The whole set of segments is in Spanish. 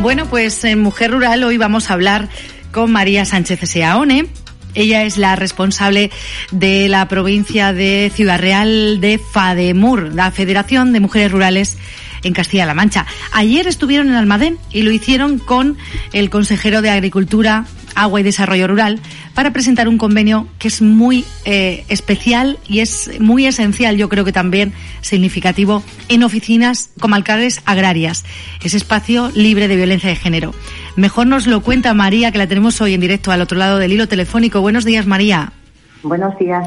Bueno, pues en Mujer Rural hoy vamos a hablar con María Sánchez Seaone. Ella es la responsable de la provincia de Ciudad Real de FADEMUR, la Federación de Mujeres Rurales en Castilla-La Mancha. Ayer estuvieron en Almadén y lo hicieron con el consejero de Agricultura, Agua y Desarrollo Rural para presentar un convenio que es muy eh, especial y es muy esencial, yo creo que también significativo, en oficinas comarcales agrarias, ese espacio libre de violencia de género. Mejor nos lo cuenta María, que la tenemos hoy en directo al otro lado del hilo telefónico. Buenos días, María. Buenos días.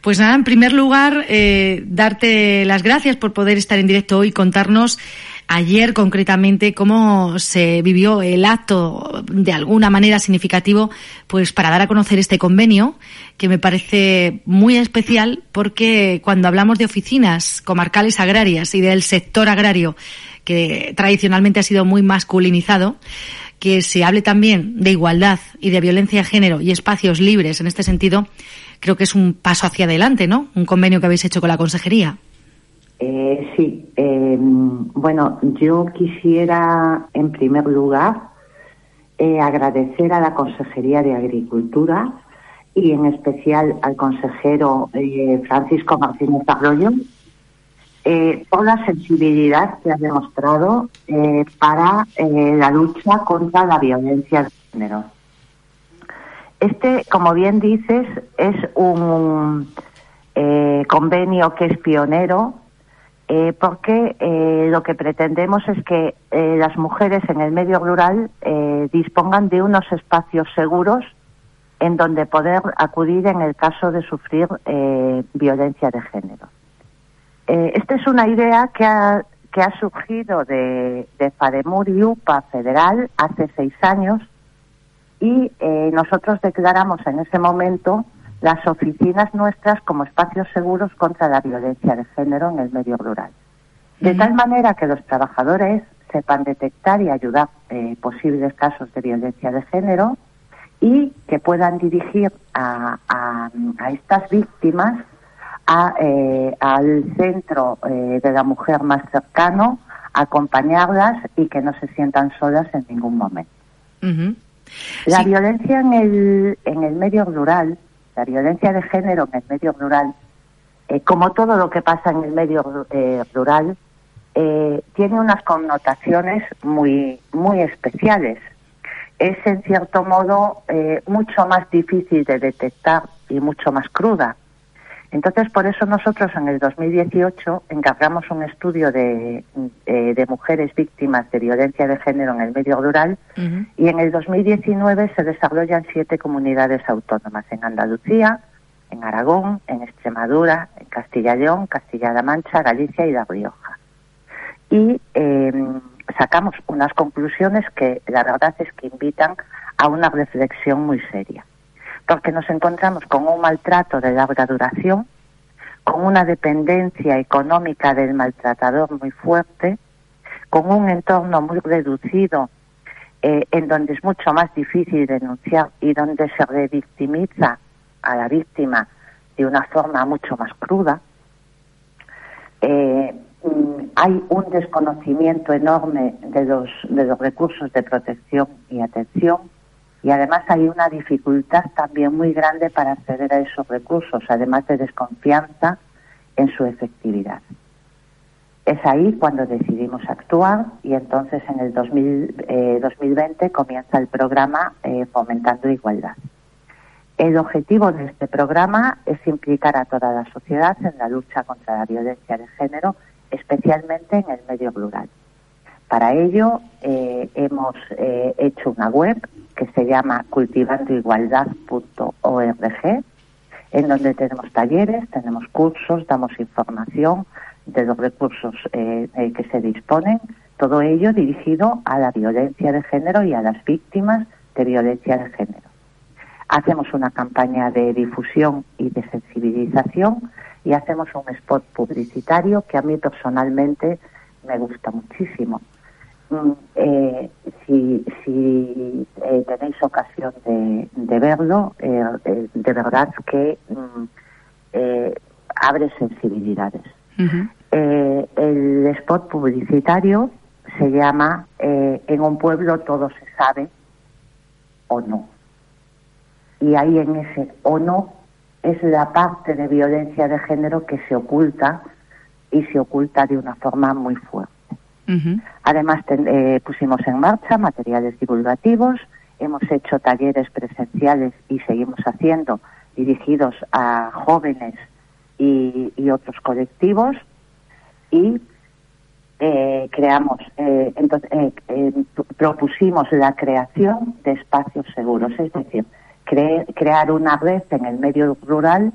Pues nada, en primer lugar, eh, darte las gracias por poder estar en directo hoy y contarnos ayer concretamente cómo se vivió el acto de alguna manera significativo pues para dar a conocer este convenio que me parece muy especial porque cuando hablamos de oficinas comarcales agrarias y del sector agrario que tradicionalmente ha sido muy masculinizado que se hable también de igualdad y de violencia de género y espacios libres en este sentido, creo que es un paso hacia adelante, ¿no? Un convenio que habéis hecho con la consejería. Eh, sí, eh, bueno, yo quisiera en primer lugar eh, agradecer a la Consejería de Agricultura y en especial al consejero eh, Francisco Martínez Arroyo por la sensibilidad que ha demostrado para la lucha contra la violencia de género. Este, como bien dices, es un convenio que es pionero eh, porque eh, lo que pretendemos es que eh, las mujeres en el medio rural dispongan de unos espacios seguros en donde poder acudir en el caso de sufrir violencia de género. esta es una idea que ha, que ha surgido de, de FADEMUR y UPA federal hace seis años y nosotros declaramos en ese momento las oficinas nuestras como espacios seguros contra la violencia de género en el medio rural. De tal manera que los trabajadores sepan detectar y ayudar eh, posibles casos de violencia de género y que puedan dirigir a, estas víctimas eh, al centro eh, de la mujer más cercano, acompañarlas y que no se sientan solas en ningún momento. La violencia en el, en el medio rural la violencia de género en el medio rural, eh, como todo lo que pasa en el medio eh, rural, eh, tiene unas connotaciones muy, muy especiales. Es en cierto modo mucho más difícil de detectar y mucho más cruda. Entonces, por eso nosotros en el 2018 encargamos un estudio de, de mujeres víctimas de violencia de género en el medio rural y en el 2019 se desarrollan siete comunidades autónomas en Andalucía, en Aragón, en Extremadura, en Castilla y León, Castilla-La Mancha, Galicia y La Rioja. Y em, sacamos unas conclusiones que la verdad es que invitan a una reflexión muy seria porque nos encontramos con un maltrato de larga duración, con una dependencia económica del maltratador muy fuerte, con un entorno muy reducido eh, en donde es mucho más difícil denunciar y donde se revictimiza a la víctima de una forma mucho más cruda. Eh, mm, hay un desconocimiento enorme de los, de los recursos de protección y atención y además hay una dificultad también muy grande para acceder a esos recursos, además de desconfianza en su efectividad. Es ahí cuando decidimos actuar y entonces en el 2020 eh, comienza el programa eh, Fomentando Igualdad. El objetivo de este programa es implicar a toda la sociedad en la lucha contra la violencia de género, especialmente en el medio rural. Para ello eh, hemos hecho una web que se llama cultivandoigualdad.org, en donde tenemos talleres, tenemos cursos, damos información de los recursos eh, eh, que se disponen, todo ello dirigido a la violencia de género y a las víctimas de violencia de género. Hacemos una campaña de difusión y de sensibilización y hacemos un spot publicitario que a mí personalmente me gusta muchísimo. Eh, si, si eh, tenéis ocasión de, verlo, eh, de verdad que mm, abre sensibilidades. el spot publicitario se llama En un pueblo todo se sabe o no. Y ahí en ese o no es la parte de violencia de género que se oculta y se oculta de una forma muy fuerte. Además, eh, pusimos en marcha materiales divulgativos, hemos hecho talleres presenciales y seguimos haciendo dirigidos a jóvenes y, otros colectivos y eh, creamos, eh, entonces, propusimos la creación de espacios seguros, es decir, crear una red en el medio rural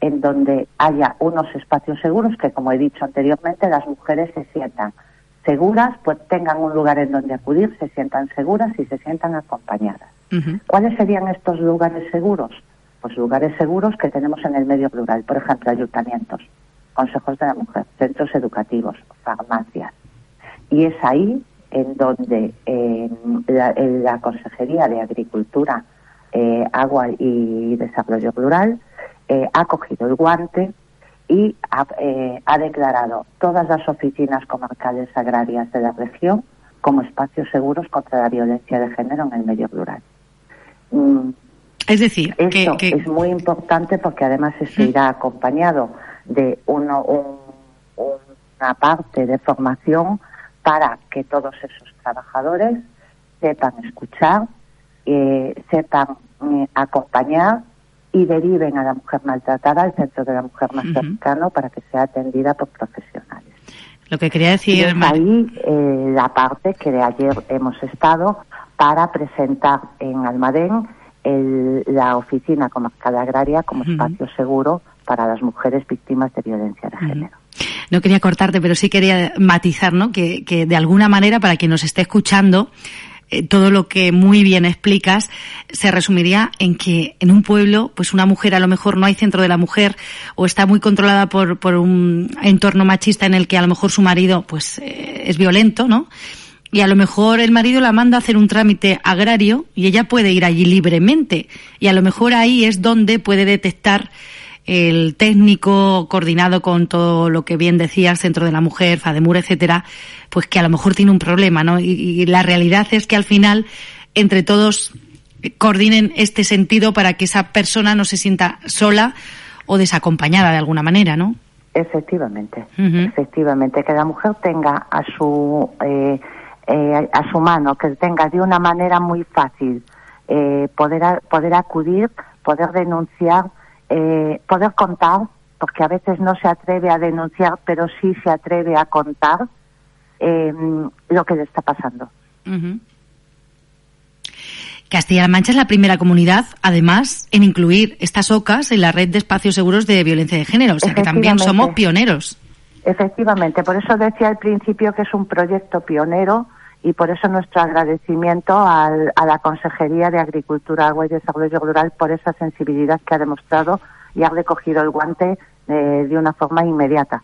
en donde haya unos espacios seguros que, como he dicho anteriormente, las mujeres se sientan seguras, pues tengan un lugar en donde acudir, se sientan seguras y se sientan acompañadas. ¿Cuáles serían estos lugares seguros? Pues lugares seguros que tenemos en el medio rural, por ejemplo, ayuntamientos, consejos de la mujer, centros educativos, farmacias. Y es ahí en donde la, Consejería de Agricultura, eh, Agua y Desarrollo Rural eh, ha cogido el guante y eh, ha, declarado todas las oficinas comarcales agrarias de la región como espacios seguros contra la violencia de género en el medio rural. Mm, es decir, esto es muy importante porque además esto irá acompañado de uno, una parte de formación para que todos esos trabajadores sepan escuchar, eh, sepan eh, acompañar y deriven a la mujer maltratada al centro de la mujer más cercano para que sea atendida por profesionales. Lo que quería decir... es ahí eh, la parte que de ayer hemos estado para presentar en Almadén la oficina comarcal agraria como espacio seguro para las mujeres víctimas de violencia de género. No quería cortarte, pero sí quería matizar, ¿no? Que, que de alguna manera, para quien nos esté escuchando, eh, todo lo que muy bien explicas se resumiría en que en un pueblo, pues una mujer a lo mejor no hay centro de la mujer o está muy controlada por, por un entorno machista en el que a lo mejor su marido pues eh, es violento, ¿no? Y a lo mejor el marido la manda a hacer un trámite agrario y ella puede ir allí libremente. Y a lo mejor ahí es donde puede detectar el técnico coordinado con todo lo que bien decía Centro de la Mujer, FADEMUR, etcétera, pues que a lo mejor tiene un problema, ¿no? Y, la realidad es que al final, entre todos, coordinen este sentido para que esa persona no se sienta sola o desacompañada de alguna manera, ¿no? Efectivamente, efectivamente, que la mujer tenga a su eh, eh, a su mano, que tenga de una manera muy fácil eh, poder poder acudir, poder denunciar eh, poder contar, porque a veces no se atreve a denunciar, pero sí se atreve a contar em, lo que le está pasando. Castilla-La Mancha es la primera comunidad, además, en incluir estas OCAS en la red de espacios seguros de violencia de género, o sea que también somos pioneros. Efectivamente, por eso decía al principio que es un proyecto pionero y por eso nuestro agradecimiento a la Consejería de Agricultura, Agua y Desarrollo Rural por esa sensibilidad que ha demostrado y ha recogido el guante eh, de una forma inmediata.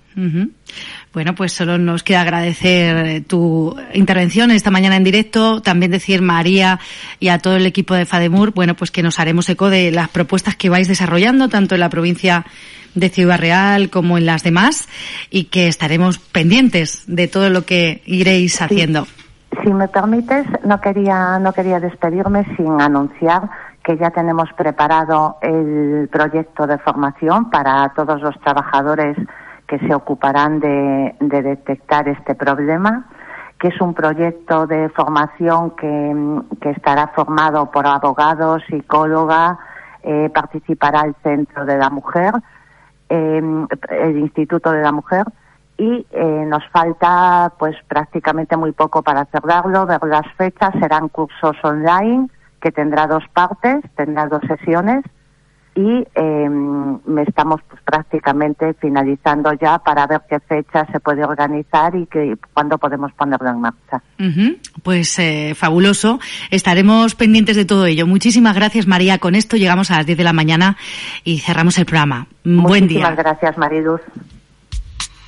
Bueno, pues solo nos queda agradecer eh, tu intervención esta mañana en directo, también decir María y a todo el equipo de FADEMUR, bueno, pues que nos haremos eco de las propuestas que vais desarrollando tanto en la provincia de Ciudad Real como en las demás y que estaremos pendientes de todo lo que iréis haciendo. Si me permites, no quería, no quería despedirme sin anunciar que ya tenemos preparado el proyecto de formación para todos los trabajadores que se ocuparán de, detectar este problema, que es un proyecto de formación que, estará formado por abogados, psicóloga, eh, participará el Centro de la Mujer, eh, el Instituto de la Mujer, y eh, nos falta pues prácticamente muy poco para cerrarlo, ver las fechas, serán cursos online que tendrá dos partes, tendrá dos sesiones y eh, estamos pues, prácticamente finalizando ya para ver qué fecha se puede organizar y que, cuándo podemos ponerlo en marcha. Pues eh, fabuloso. Estaremos pendientes de todo ello. Muchísimas gracias, María. Con esto llegamos a las 10 de la mañana y cerramos el programa. Buen día. Muchísimas gracias, Maridus.